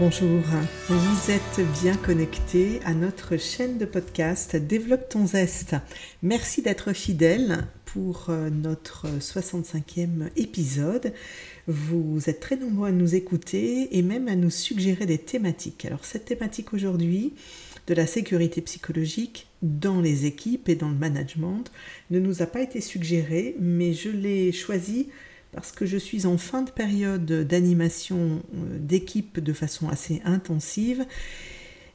Bonjour, vous êtes bien connecté à notre chaîne de podcast Développe ton zeste. Merci d'être fidèle pour euh, notre 65e épisode. Vous êtes très nombreux à nous écouter et même à nous suggérer des thématiques. Alors cette thématique aujourd'hui de la sécurité psychologique dans les équipes et dans le management ne nous a pas été suggérée, mais je l'ai choisie parce que je suis en fin de période d'animation euh, d'équipe de façon assez intensive.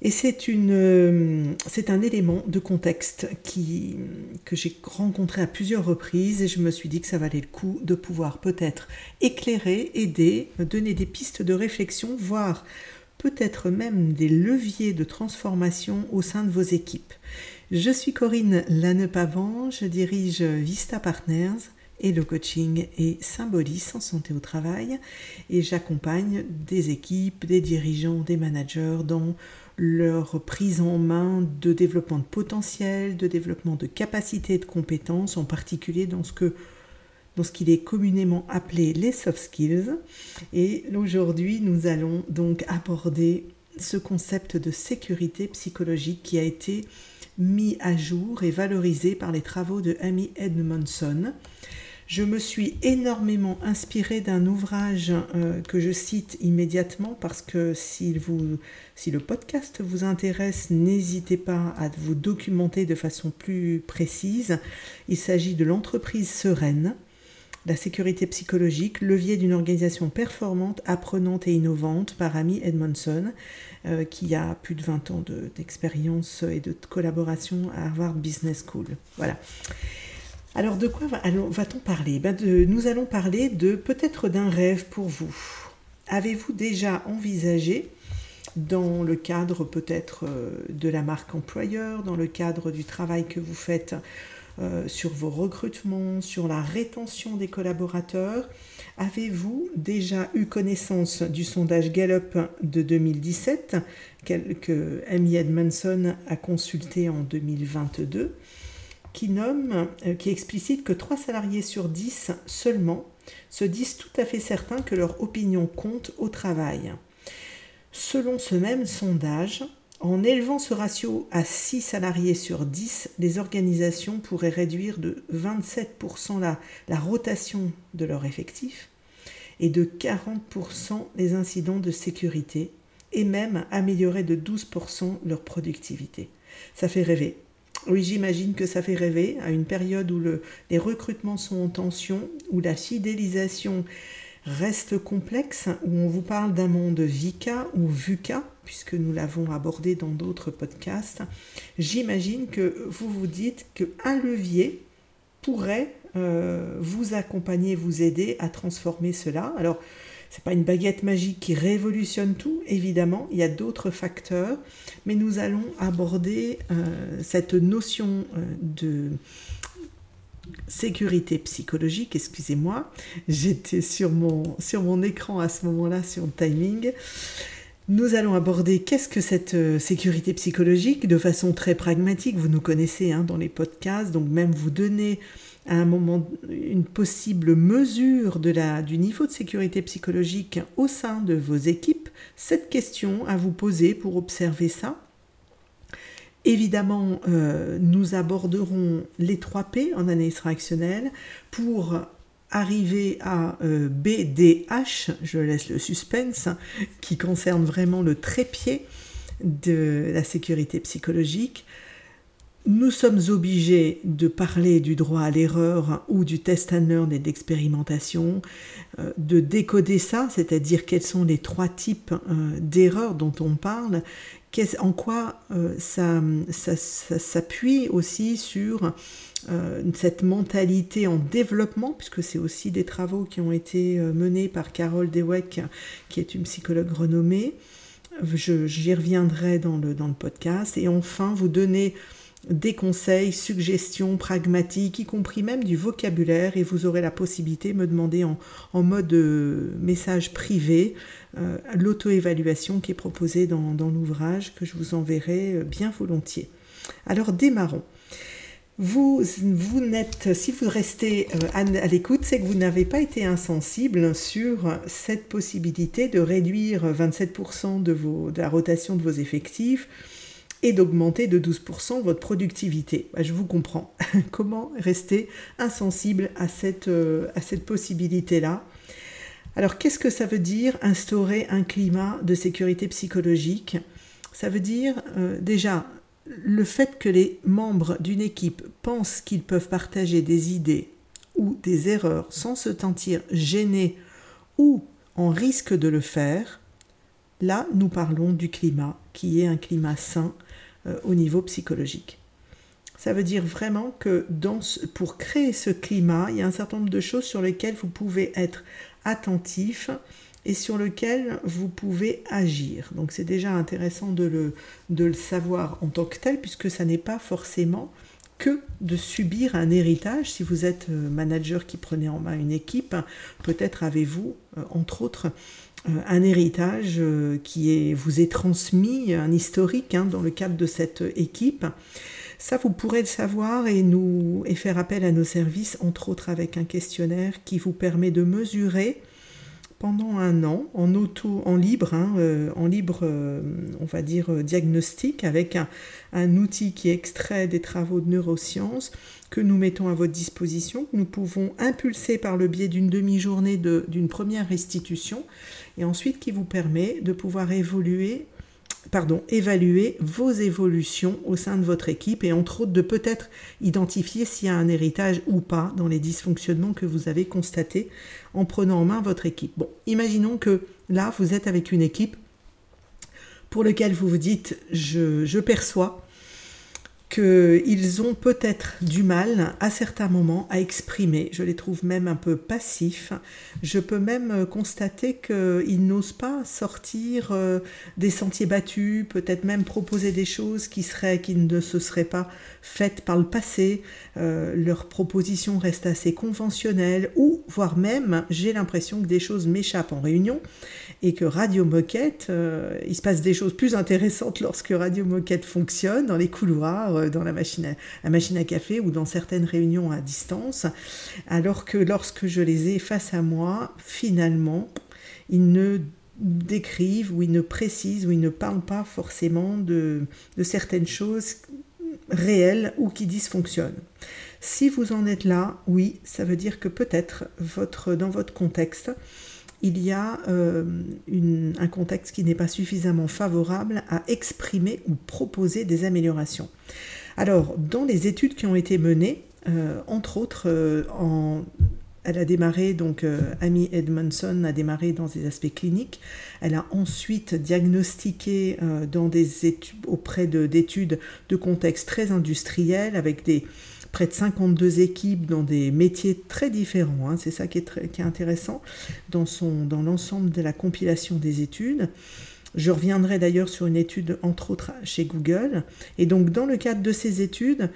Et c'est, une, euh, c'est un élément de contexte qui, que j'ai rencontré à plusieurs reprises et je me suis dit que ça valait le coup de pouvoir peut-être éclairer, aider, donner des pistes de réflexion, voire peut-être même des leviers de transformation au sein de vos équipes. Je suis Corinne Lannepavant, je dirige Vista Partners, et le coaching est Symbolis en santé au travail et j'accompagne des équipes, des dirigeants, des managers dans leur prise en main de développement de potentiel, de développement de capacité et de compétences, en particulier dans ce que dans ce qu'il est communément appelé les soft skills. Et aujourd'hui, nous allons donc aborder ce concept de sécurité psychologique qui a été mis à jour et valorisé par les travaux de Amy Edmondson. Je me suis énormément inspirée d'un ouvrage euh, que je cite immédiatement parce que si, le podcast vous intéresse, n'hésitez pas à vous documenter de façon plus précise. Il s'agit de l'entreprise sereine, la sécurité psychologique, levier d'une organisation performante, apprenante et innovante par Amy Edmondson, euh, qui a plus de 20 ans d'expérience et de collaboration à Harvard Business School. Voilà. Alors de quoi va-t-on parler? Ben, Nous allons parler de peut-être d'un rêve pour vous. Avez-vous déjà envisagé, dans le cadre peut-être euh, de la marque employeur, dans le cadre du travail que vous faites euh, sur vos recrutements, sur la rétention des collaborateurs, avez-vous déjà eu connaissance du sondage Gallup de 2017 que Amy Edmondson a consulté en 2022 qui nomme, euh, qui explicite que 3 salariés sur 10 seulement se disent tout à fait certains que leur opinion compte au travail. Selon ce même sondage, en élevant ce ratio à 6 salariés sur 10, les organisations pourraient réduire de 27% la, la rotation de leur effectif et de 40% les incidents de sécurité et même améliorer de 12% leur productivité. Ça fait rêver. Oui, j'imagine que ça fait rêver à une période où les recrutements sont en tension, où la fidélisation reste complexe, où on vous parle d'un monde VICA ou VUCA, puisque nous l'avons abordé dans d'autres podcasts. J'imagine que vous vous dites qu'un levier pourrait euh, vous accompagner, vous aider à transformer cela. Alors, n'est pas une baguette magique qui révolutionne tout, évidemment, il y a d'autres facteurs, mais nous allons aborder euh, cette notion euh, de sécurité psychologique, excusez-moi, j'étais sur mon, sur mon écran à ce moment-là, sur le timing. Nous allons aborder qu'est-ce que cette euh, sécurité psychologique de façon très pragmatique. Vous nous connaissez hein, dans les podcasts, donc même vous donner à un moment une possible mesure de la, du niveau de sécurité psychologique au sein de vos équipes, cette question à vous poser pour observer ça. Évidemment, euh, nous aborderons les 3 P en analyse réactionnelle pour arriver à euh, BDH, je laisse le suspense, qui concerne vraiment le trépied de la sécurité psychologique nous sommes obligés de parler du droit à l'erreur ou du test and learn et d'expérimentation, euh, de décoder ça, c'est-à-dire quels sont les trois types euh, d'erreurs dont on parle, en quoi euh, ça, s'appuie aussi sur cette mentalité en développement, puisque c'est aussi des travaux qui ont été menés par Carole Dweck, qui est une psychologue renommée. J'y reviendrai dans le, dans le podcast. Et enfin, vous donner des conseils, suggestions pragmatiques, y compris même du vocabulaire, et vous aurez la possibilité de me demander en, mode euh, message privé euh, l'auto-évaluation qui est proposée dans, l'ouvrage que je vous enverrai euh, bien volontiers. Alors démarrons. Vous, vous n'êtes, si vous restez à, l'écoute, c'est que vous n'avez pas été insensible sur cette possibilité de réduire 27% de, vos, de la rotation de vos effectifs et d'augmenter de 12% votre productivité. Bah, je vous comprends. Comment rester insensible à cette, euh, cette possibilité-là? Alors, qu'est-ce que ça veut dire instaurer un climat de sécurité psychologique? Ça veut dire euh, déjà le fait que les membres d'une équipe pensent qu'ils peuvent partager des idées ou des erreurs sans se sentir gênés ou en risque de le faire, là nous parlons du climat qui est un climat sain euh, au niveau psychologique. Ça veut dire vraiment que pour créer ce climat, il y a un certain nombre de choses sur lesquelles vous pouvez être attentif et sur lequel vous pouvez agir. Donc c'est déjà intéressant de le, de le savoir en tant que tel, puisque ça n'est pas forcément que de subir un héritage. Si vous êtes euh, manager qui prenait en main une équipe, peut-être avez-vous, euh, entre autres, un héritage qui est, vous est transmis, un historique hein, dans le cadre de cette équipe. Ça, vous pourrez le savoir et, nous, et faire appel à nos services, entre autres avec un questionnaire qui vous permet de mesurer pendant un an en auto, en libre, hein, euh, en libre, euh, on va dire euh, diagnostic, avec un, outil qui extrait des travaux de neurosciences que nous mettons à votre disposition, que nous pouvons impulser par le biais d'une demi-journée d'une première restitution, et ensuite qui vous permet de pouvoir évoluer pardon, évaluer vos évolutions au sein de votre équipe et entre autres de peut-être identifier s'il y a un héritage ou pas dans les dysfonctionnements que vous avez constatés en prenant en main votre équipe. Bon, imaginons que là, vous êtes avec une équipe pour laquelle vous vous dites je, je perçois qu'ils ont peut-être du mal à certains moments à exprimer. Je les trouve même un peu passifs. Je peux même constater qu'ils n'osent pas sortir euh, des sentiers battus, peut-être même proposer des choses qui, seraient, qui ne se seraient pas faites par le passé. Euh, leurs propositions restent assez conventionnelles ou voire même j'ai l'impression que des choses m'échappent en réunion et que Radio Moquette, euh, il se passe des choses plus intéressantes lorsque Radio Moquette fonctionne dans les couloirs, dans la machine, à, machine à café ou dans certaines réunions à distance, alors que lorsque je les ai face à moi, finalement, ils ne décrivent ou ils ne précisent ou ils ne parlent pas forcément de, de certaines choses réelles ou qui dysfonctionnent. Si vous en êtes là, oui, ça veut dire que peut-être votre, dans votre contexte, il y a euh, un contexte qui n'est pas suffisamment favorable à exprimer ou proposer des améliorations. Alors, dans les études qui ont été menées, euh, entre autres, euh, elle a démarré, donc Amy Edmondson a démarré dans des aspects cliniques. Elle a ensuite diagnostiqué dans des études, auprès d'études de contexte très industriel avec des, près de 52 équipes dans des métiers très différents. Hein. C'est ça qui est, intéressant dans l'ensemble de la compilation des études. Je reviendrai d'ailleurs sur une étude, entre autres, chez Google. Et donc, dans le cadre de ces études,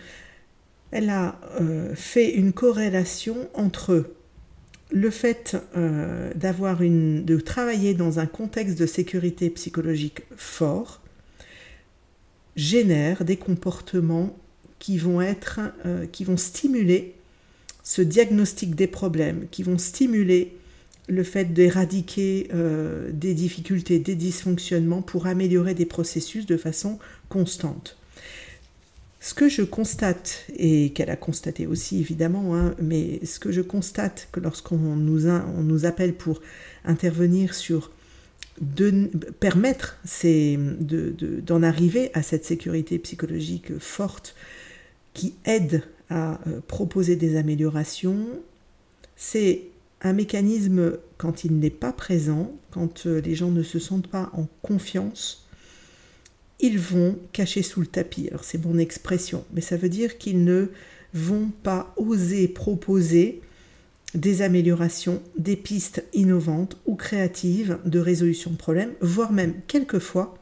elle a euh, fait une corrélation entre le fait euh, une, de travailler dans un contexte de sécurité psychologique fort génère des comportements qui vont être, euh, qui vont stimuler ce diagnostic des problèmes, qui vont stimuler le fait d'éradiquer euh, des difficultés, des dysfonctionnements pour améliorer des processus de façon constante. Ce que je constate, et qu'elle a constaté aussi évidemment, hein, mais ce que je constate que lorsqu'on nous, on nous appelle pour intervenir sur de permettre d'en arriver à cette sécurité psychologique forte qui aide à euh, proposer des améliorations. C'est un mécanisme quand il n'est pas présent, quand euh, les gens ne se sentent pas en confiance, ils vont cacher sous le tapis. Alors c'est mon expression, mais ça veut dire qu'ils ne vont pas oser proposer des améliorations, des pistes innovantes ou créatives de résolution de problèmes, voire même quelquefois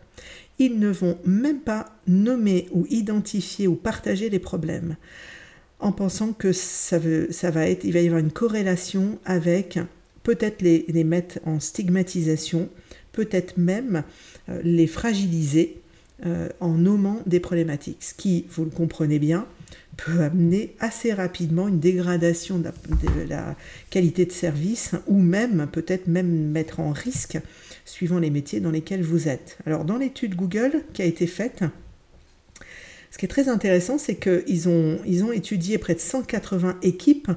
ils ne vont même pas nommer ou identifier ou partager les problèmes en pensant que ça, va être, il va y avoir une corrélation avec peut-être les, mettre en stigmatisation, peut-être même euh, les fragiliser euh, en nommant des problématiques. Ce qui, vous le comprenez bien, peut amener assez rapidement une dégradation de la, qualité de service ou même peut-être même mettre en risque suivant les métiers dans lesquels vous êtes. Alors dans l'étude Google qui a été faite, ce qui est très intéressant, c'est qu'ils ont, ils ont étudié près de 180 équipes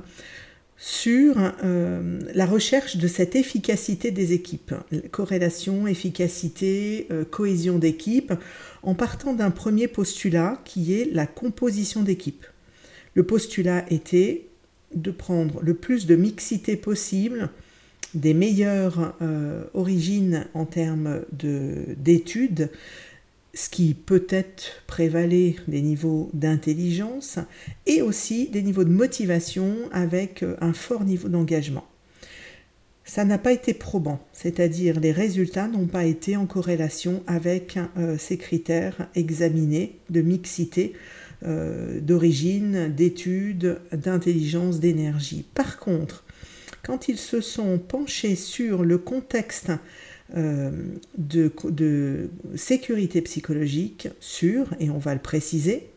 sur euh, la recherche de cette efficacité des équipes, corrélation, efficacité, euh, cohésion d'équipe, en partant d'un premier postulat qui est la composition d'équipe. Le postulat était de prendre le plus de mixité possible, des meilleures euh, origines en termes d'études, ce qui peut-être prévalait des niveaux d'intelligence et aussi des niveaux de motivation avec euh, un fort niveau d'engagement. Ça n'a pas été probant, c'est-à-dire les résultats n'ont pas été en corrélation avec euh, ces critères examinés de mixité, euh, d'origine, d'études, d'intelligence, d'énergie. Par contre, quand ils se sont penchés sur le contexte euh, de, sécurité psychologique sur, et on va le préciser,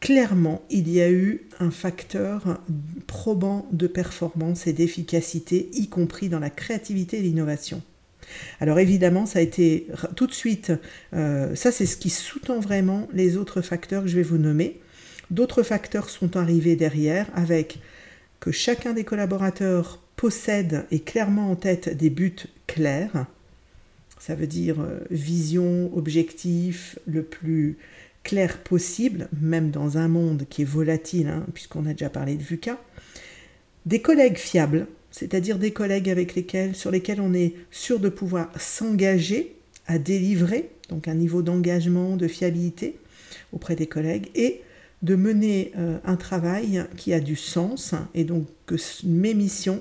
clairement, il y a eu un facteur probant de performance et d'efficacité, y compris dans la créativité et l'innovation. Alors évidemment, ça a été tout de suite, euh, ça c'est ce qui sous-tend vraiment les autres facteurs que je vais vous nommer. D'autres facteurs sont arrivés derrière avec que chacun des collaborateurs possède et clairement en tête des buts clairs. Ça veut dire euh, vision, objectif le plus clair possible, même dans un monde qui est volatile, hein, puisqu'on a déjà parlé de VUCA. Des collègues fiables, c'est-à-dire des collègues avec lesquels, sur lesquels on est sûr de pouvoir s'engager à délivrer, donc un niveau d'engagement, de fiabilité auprès des collègues, et de mener euh, un travail qui a du sens, et donc que mes missions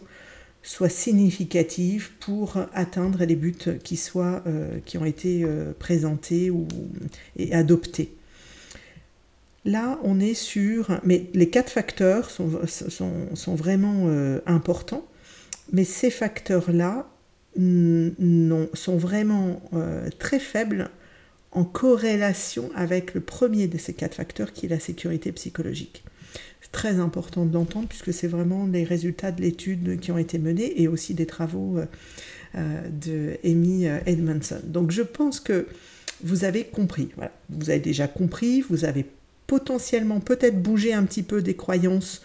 soit significative pour atteindre les buts qui, euh, ont été euh, présentés et adoptés. Là, on est sur... Mais les quatre facteurs sont, sont, vraiment euh, importants, mais ces facteurs-là sont vraiment très faibles en corrélation avec le premier de ces quatre facteurs qui est la sécurité psychologique très important d'entendre puisque c'est vraiment les résultats de l'étude qui ont été menés et aussi des travaux euh, euh, de Amy euh, Edmondson. Donc je pense que vous avez compris, vous avez déjà compris, vous avez potentiellement peut-être bougé un petit peu des croyances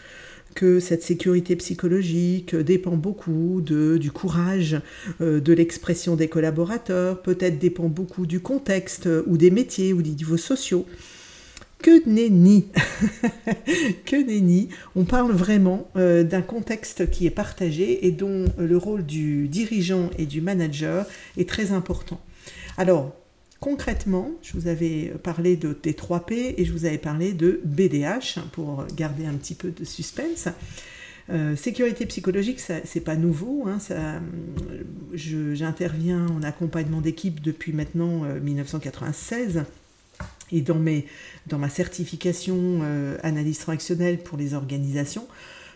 que cette sécurité psychologique dépend beaucoup de, du courage, de l'expression des collaborateurs, peut-être dépend beaucoup du contexte ou des métiers ou des niveaux sociaux que nenni Que On parle vraiment euh, d'un contexte qui est partagé et dont euh, le rôle du dirigeant et du manager est très important. Alors, concrètement, je vous avais parlé de T3P et je vous avais parlé de BDH pour garder un petit peu de suspense. Euh, sécurité psychologique, c'est pas nouveau. Hein, J'interviens en accompagnement d'équipe depuis maintenant 1996 et dans, mes, dans ma certification euh, analyse transactionnelle pour les organisations,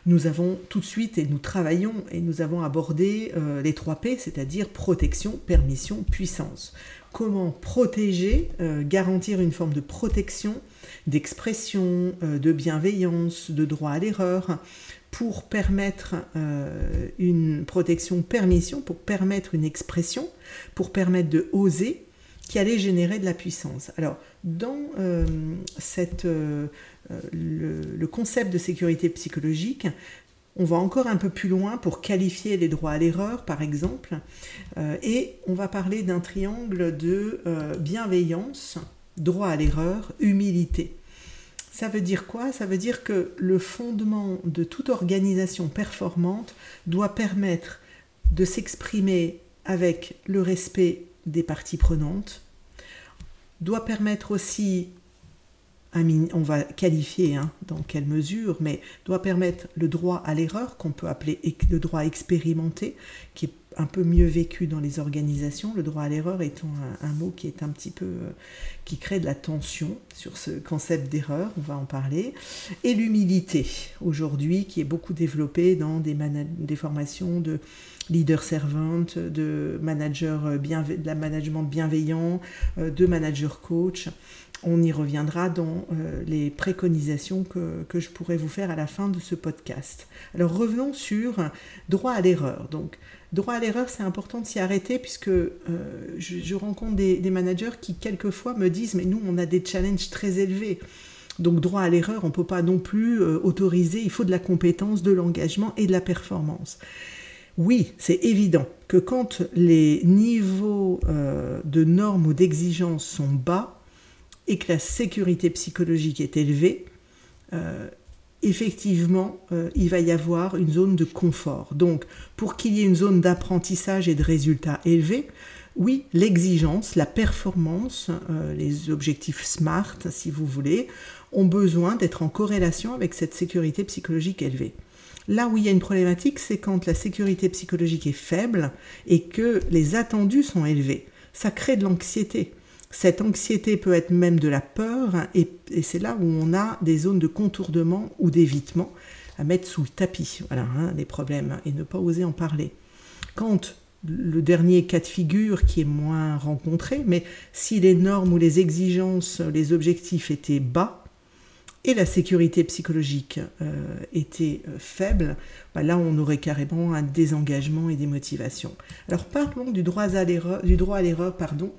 nous avons tout de suite, et nous travaillons, et nous avons abordé euh, les 3 P, c'est-à-dire protection, permission, puissance. Comment protéger, euh, garantir une forme de protection, d'expression, de bienveillance, de droit à l'erreur, pour permettre une protection, permission, pour permettre une expression, pour permettre de oser, qui allait générer de la puissance. Alors, dans euh, euh, euh, le, concept de sécurité psychologique, on va encore un peu plus loin pour qualifier les droits à l'erreur, par exemple, et on va parler d'un triangle de bienveillance, droit à l'erreur, humilité. Ça veut dire quoi? Ça veut dire que le fondement de toute organisation performante doit permettre de s'exprimer avec le respect des parties prenantes, doit permettre aussi, on va qualifier hein, dans quelle mesure, mais doit permettre le droit à l'erreur, qu'on peut appeler le droit expérimenté, qui est un peu mieux vécu dans les organisations, le droit à l'erreur étant un, mot qui est un petit peu euh, qui crée de la tension sur ce concept d'erreur, on va en parler, et l'humilité aujourd'hui qui est beaucoup développée dans des, des formations de leader servante, de manager bien, de la management bienveillant, euh, de manager coach. on y reviendra dans euh, les préconisations que, que, je pourrais vous faire à la fin de ce podcast. Alors revenons sur droit à l'erreur. Donc droit à l'erreur, c'est important de s'y arrêter puisque euh, je, rencontre des, managers qui quelquefois me disent mais nous on a des challenges très élevés. Donc droit à l'erreur, on ne peut pas non plus euh, autoriser, il faut de la compétence, de l'engagement et de la performance. Oui, c'est évident que quand les niveaux de normes ou d'exigences sont bas, et que la sécurité psychologique est élevée, euh, effectivement, euh, il va y avoir une zone de confort. Donc, pour qu'il y ait une zone d'apprentissage et de résultats élevés, oui, l'exigence, la performance, euh, les objectifs SMART, si vous voulez, ont besoin d'être en corrélation avec cette sécurité psychologique élevée. Là où il y a une problématique, c'est quand la sécurité psychologique est faible et que les attendus sont élevés. Ça crée de l'anxiété. Cette anxiété peut être même de la peur, et, c'est là où on a des zones de contournement ou d'évitement à mettre sous tapis. Voilà, hein, les problèmes, et ne pas oser en parler. Quand le dernier cas de figure qui est moins rencontré, mais si les normes ou les exigences, les objectifs étaient bas, et la sécurité psychologique euh, était euh, faible, bah là on aurait carrément un désengagement et des motivations. Alors parlons du droit à l'erreur, du droit à l'erreur, pardon.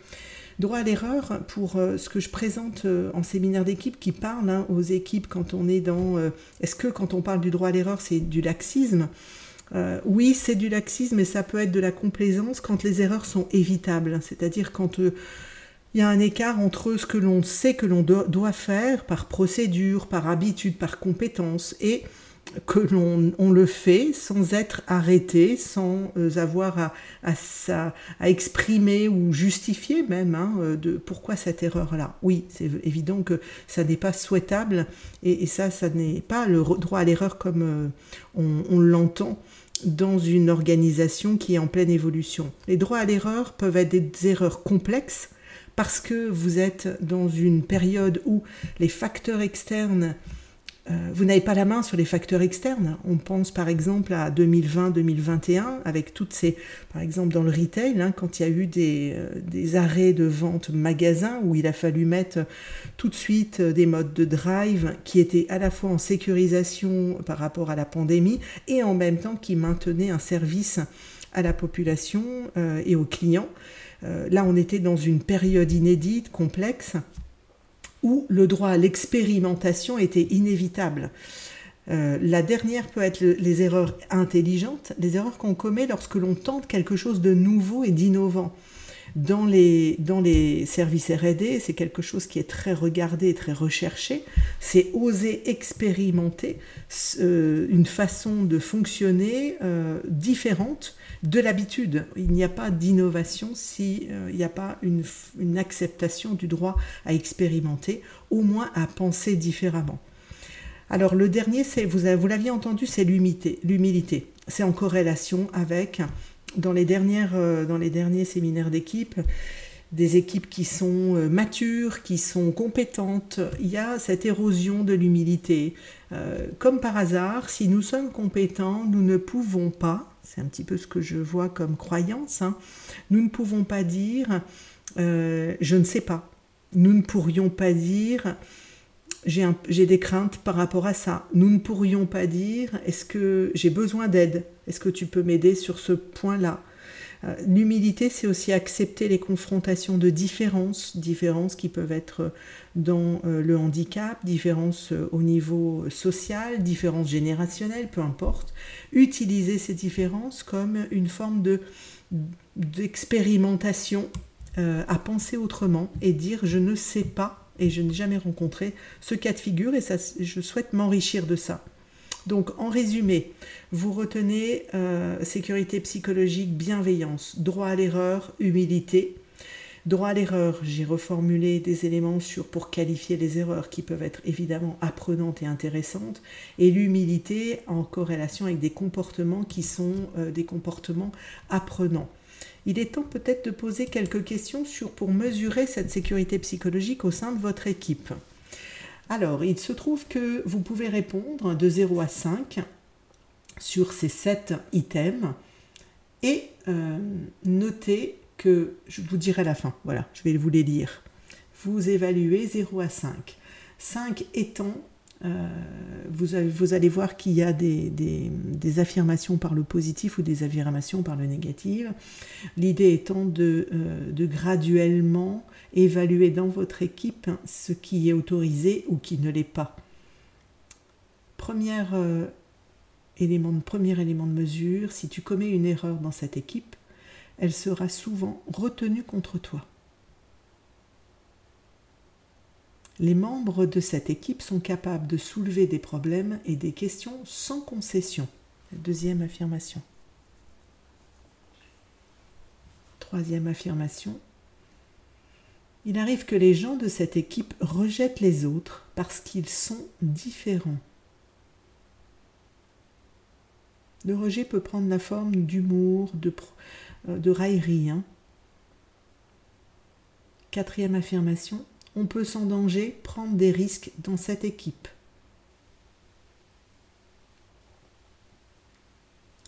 Droit à l'erreur pour euh, ce que je présente en séminaire d'équipe qui parle hein, aux équipes quand on est dans... Est-ce que quand on parle du droit à l'erreur, c'est du laxisme? Oui, c'est du laxisme, mais ça peut être de la complaisance quand les erreurs sont évitables. C'est-à-dire quand il y a un écart entre ce que l'on sait que l'on doit faire par procédure, par habitude, par compétence, et que l'on on le fait sans être arrêté, sans euh, avoir à, à, à, exprimer ou justifier même hein, euh, de pourquoi cette erreur-là. Oui, c'est évident que ça n'est pas souhaitable et, ça, ça n'est pas le droit à l'erreur comme euh, on, on l'entend dans une organisation qui est en pleine évolution. Les droits à l'erreur peuvent être des erreurs complexes parce que vous êtes dans une période où les facteurs externes euh, vous n'avez pas la main sur les facteurs externes. On pense par exemple à 2020-2021 avec toutes ces, par exemple dans le retail, hein, quand il y a eu des, euh, arrêts de vente magasins où il a fallu mettre tout de suite euh, des modes de drive qui étaient à la fois en sécurisation par rapport à la pandémie et en même temps qui maintenaient un service à la population et aux clients. Là, on était dans une période inédite, complexe où le droit à l'expérimentation était inévitable. Euh, la dernière peut être les erreurs intelligentes, les erreurs qu'on commet lorsque l'on tente quelque chose de nouveau et d'innovant. Dans les, dans les services RD, c'est quelque chose qui est très regardé très recherché. C'est oser expérimenter euh, une façon de fonctionner euh, différente de l'habitude. Il n'y a pas d'innovation s'il euh, n'y a pas une, une, acceptation du droit à expérimenter, au moins à penser différemment. Alors le dernier, vous, vous l'aviez entendu, c'est l'humilité. C'est en corrélation avec, dans les, dernières, euh, dans les derniers séminaires d'équipe, des équipes qui sont euh, matures, qui sont compétentes, il y a cette érosion de l'humilité. comme par hasard, si nous sommes compétents, nous ne pouvons pas, c'est un petit peu ce que je vois comme croyance, hein. nous ne pouvons pas dire euh, je ne sais pas. Nous ne pourrions pas dire j'ai des craintes par rapport à ça. Nous ne pourrions pas dire est-ce que j'ai besoin d'aide? Est-ce que tu peux m'aider sur ce point-là? Euh, L'humilité, c'est aussi accepter les confrontations de différences, différences qui peuvent être dans euh, le handicap, différences euh, au niveau social, différences générationnelles, peu importe. Utiliser ces différences comme une forme de d'expérimentation à penser autrement et dire je ne sais pas et je n'ai jamais rencontré ce cas de figure et ça, je souhaite m'enrichir de ça. Donc en résumé, vous retenez euh, sécurité psychologique, bienveillance, droit à l'erreur, humilité. Droit à l'erreur, j'ai reformulé des éléments sur pour qualifier les erreurs qui peuvent être évidemment apprenantes et intéressantes, et l'humilité en corrélation avec des comportements qui sont euh, des comportements apprenants. Il est temps peut-être de poser quelques questions sur pour mesurer cette sécurité psychologique au sein de votre équipe. Alors, il se trouve que vous pouvez répondre de 0 à 5 sur ces 7 items et euh, noter que, je vous dirai la fin, voilà, je vais vous les lire. vous évaluez 0 à 5. 5 étant, euh, vous, allez voir qu'il y a des, affirmations par le positif ou des affirmations par le négatif. L'idée étant de, euh, de, graduellement évaluer dans votre équipe ce qui est autorisé ou qui ne l'est pas. Euh, premier élément de mesure, si tu commets une erreur dans cette équipe, elle sera souvent retenue contre toi. Les membres de cette équipe sont capables de soulever des problèmes et des questions sans concession. Deuxième affirmation. Troisième affirmation. Il arrive que les gens de cette équipe rejettent les autres parce qu'ils sont différents. Le rejet peut prendre la forme d'humour, de, euh, raillerie. Hein. Quatrième affirmation peut sans danger prendre des risques dans cette équipe.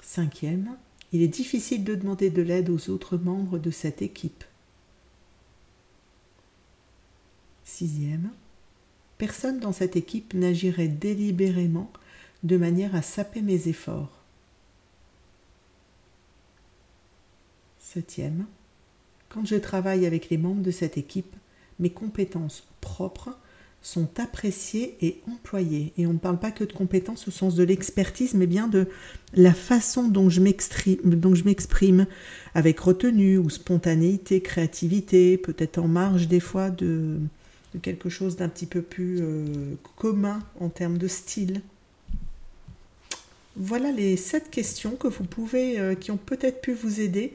Cinquième, il est difficile de demander de l'aide aux autres membres de cette équipe. Sixième, personne dans cette équipe n'agirait délibérément de manière à saper mes efforts. Septième, quand je travaille avec les membres de cette équipe, mes compétences propres sont appréciées et employées. Et on ne parle pas que de compétences au sens de l'expertise, mais bien de la façon dont je m'exprime avec retenue ou spontanéité, créativité, peut-être en marge des fois de, quelque chose d'un petit peu plus euh, commun en termes de style. Voilà les sept questions que vous pouvez, euh, qui ont peut-être pu vous aider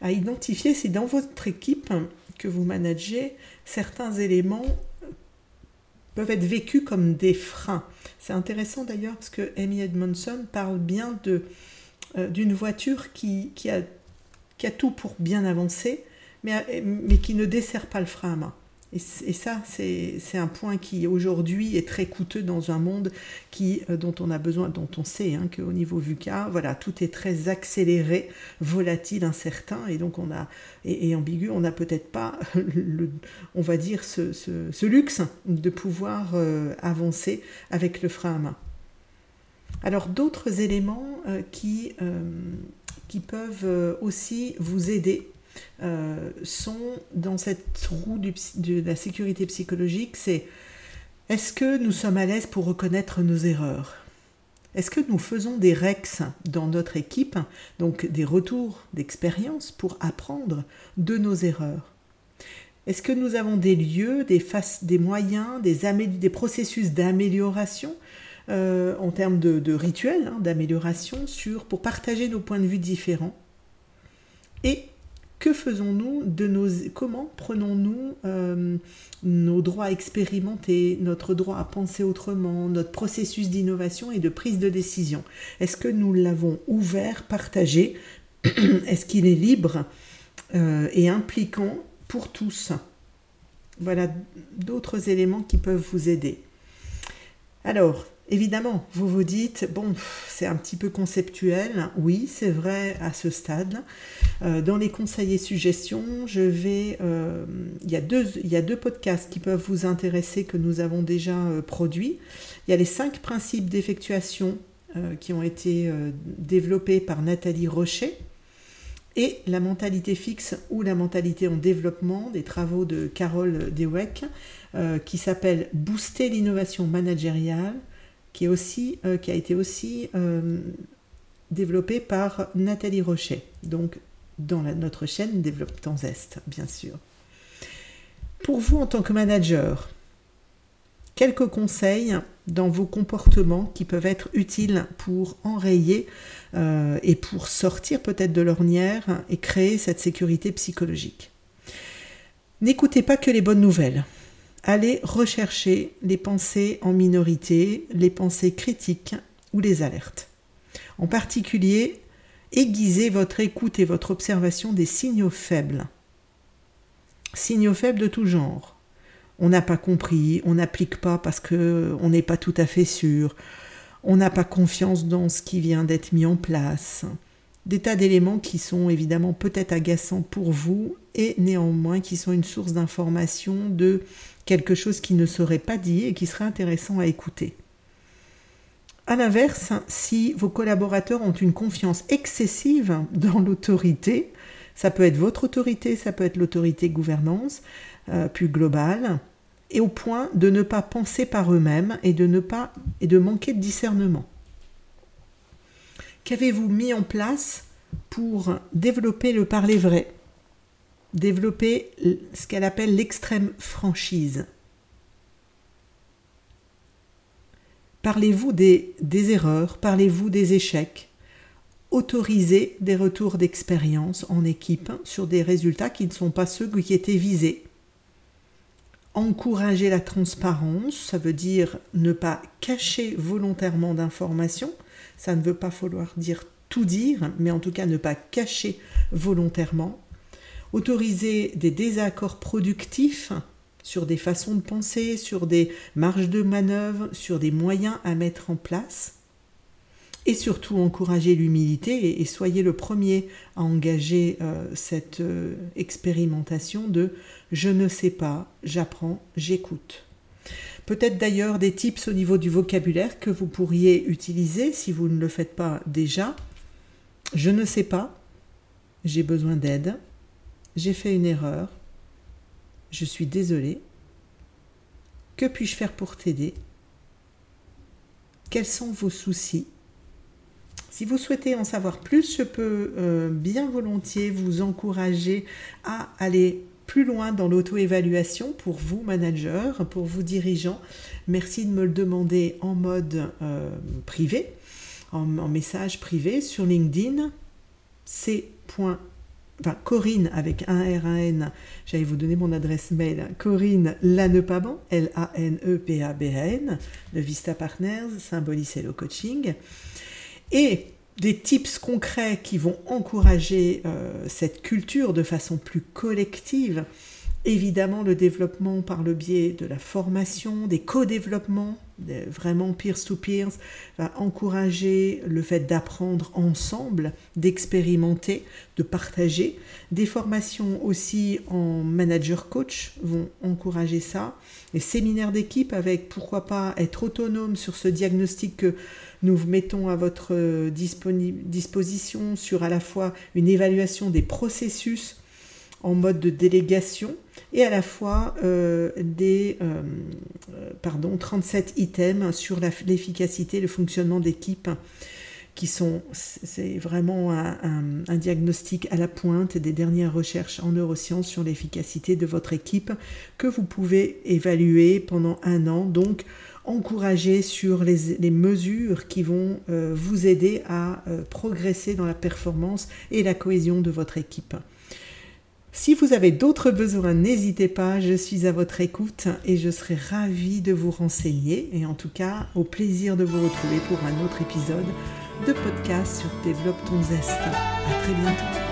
à identifier si dans votre équipe que vous managez, certains éléments peuvent être vécus comme des freins. C'est intéressant d'ailleurs parce que Amy Edmondson parle bien euh, d'une voiture qui, a, tout pour bien avancer, mais, mais qui ne dessert pas le frein à main. Et, ça, c'est un point qui aujourd'hui est très coûteux dans un monde qui, euh, dont on a besoin, dont on sait hein, qu'au niveau VUCA, voilà, tout est très accéléré, volatile, incertain, et donc on a, et, ambigu, on n'a peut-être pas, le, on va dire, ce, luxe de pouvoir euh, avancer avec le frein à main. Alors d'autres éléments euh, qui, qui peuvent aussi vous aider euh, sont dans cette roue de la sécurité psychologique, c'est est-ce que nous sommes à l'aise pour reconnaître nos erreurs? Est-ce que nous faisons des rex dans notre équipe, donc des retours d'expérience pour apprendre de nos erreurs? Est-ce que nous avons des lieux, des, des moyens, des, processus d'amélioration euh, en termes de, rituels hein, d'amélioration sur pour partager nos points de vue différents? Et que faisons-nous de nos comment prenons-nous euh, nos droits à expérimenter, notre droit à penser autrement, notre processus d'innovation et de prise de décision? Est-ce que nous l'avons ouvert, partagé? Est-ce qu'il est libre euh, et impliquant pour tous? Voilà d'autres éléments qui peuvent vous aider. Alors, Évidemment, vous vous dites, bon, c'est un petit peu conceptuel. Oui, c'est vrai à ce stade. Euh, dans les conseils et suggestions, je vais. Euh, il, y a deux, il y a deux podcasts qui peuvent vous intéresser que nous avons déjà euh, produits. Il y a les cinq principes d'effectuation qui ont été développés par Nathalie Rocher et la mentalité fixe ou la mentalité en développement des travaux de Carole Dweck qui s'appelle Booster l'innovation managériale euh, qui a été aussi euh, développé par Nathalie Rocher, donc dans notre chaîne Développe ton bien sûr. Pour vous en tant que manager, quelques conseils dans vos comportements qui peuvent être utiles pour enrayer euh, et pour sortir peut-être de l'ornière et créer cette sécurité psychologique. N'écoutez pas que les bonnes nouvelles allez rechercher les pensées en minorité, les pensées critiques ou les alertes. En particulier, aiguisez votre écoute et votre observation des signaux faibles. Signaux faibles de tout genre. On n'a pas compris, on n'applique pas parce qu'on n'est pas tout à fait sûr, on n'a pas confiance dans ce qui vient d'être mis en place, des tas d'éléments qui sont évidemment peut-être agaçants pour vous et néanmoins qui sont une source d'information de quelque chose qui ne serait pas dit et qui serait intéressant à écouter. A l'inverse, si vos collaborateurs ont une confiance excessive dans l'autorité, ça peut être votre autorité, ça peut être l'autorité gouvernance euh, plus globale, et au point de ne pas penser par eux-mêmes et de manquer de discernement. Qu'avez-vous mis en place pour développer le parler vrai? Développer ce qu'elle appelle l'extrême franchise. Parlez-vous des, erreurs, parlez-vous des échecs, autorisez des retours d'expérience en équipe sur des résultats qui ne sont pas ceux qui étaient visés. Encourager la transparence, ça veut dire ne pas cacher volontairement d'informations, ça ne veut pas falloir dire tout dire, mais en tout cas ne pas cacher volontairement. Autoriser des désaccords productifs sur des façons de penser, sur des marges de manœuvre, sur des moyens à mettre en place. Et surtout encourager l'humilité et, soyez le premier à engager euh, cette euh, expérimentation de je ne sais pas, j'apprends, j'écoute. Peut-être d'ailleurs des tips au niveau du vocabulaire que vous pourriez utiliser si vous ne le faites pas déjà. Je ne sais pas, j'ai besoin d'aide, j'ai fait une erreur, je suis désolé, que puis-je faire pour t'aider? Quels sont vos soucis? Si vous souhaitez en savoir plus, je peux euh, bien volontiers vous encourager à aller plus loin dans l'auto-évaluation pour vous, manager, pour vous, dirigeants. Merci de me le demander en mode euh, privé, en, message privé sur LinkedIn. C. Corinne avec un R, N, j'allais vous donner mon adresse mail, Corinne Lanepaban, L-A-N-E-P-A-B-A-N, de Vista Partners, Symbolis Hello Coaching. Et des tips concrets qui vont encourager euh, cette culture de façon plus collective. Évidemment, le développement par le biais de la formation, des co-développements, vraiment peer-to-peers, va encourager le fait d'apprendre ensemble, d'expérimenter, de partager. Des formations aussi en manager coach vont encourager ça. Les séminaires d'équipe avec pourquoi pas être autonome sur ce diagnostic que nous mettons à votre euh, disposition sur à la fois une évaluation des processus en mode de délégation et à la fois euh, des euh, pardon, 37 items sur l'efficacité, le fonctionnement d'équipe qui sont, c'est vraiment un, un, diagnostic à la pointe des dernières recherches en neurosciences sur l'efficacité de votre équipe que vous pouvez évaluer pendant un an. Donc, encourager sur les, mesures qui vont euh, vous aider à euh, progresser dans la performance et la cohésion de votre équipe. Si vous avez d'autres besoins, n'hésitez pas, je suis à votre écoute et je serai ravie de vous renseigner et en tout cas au plaisir de vous retrouver pour un autre épisode de podcast sur Développe ton zeste. À très bientôt.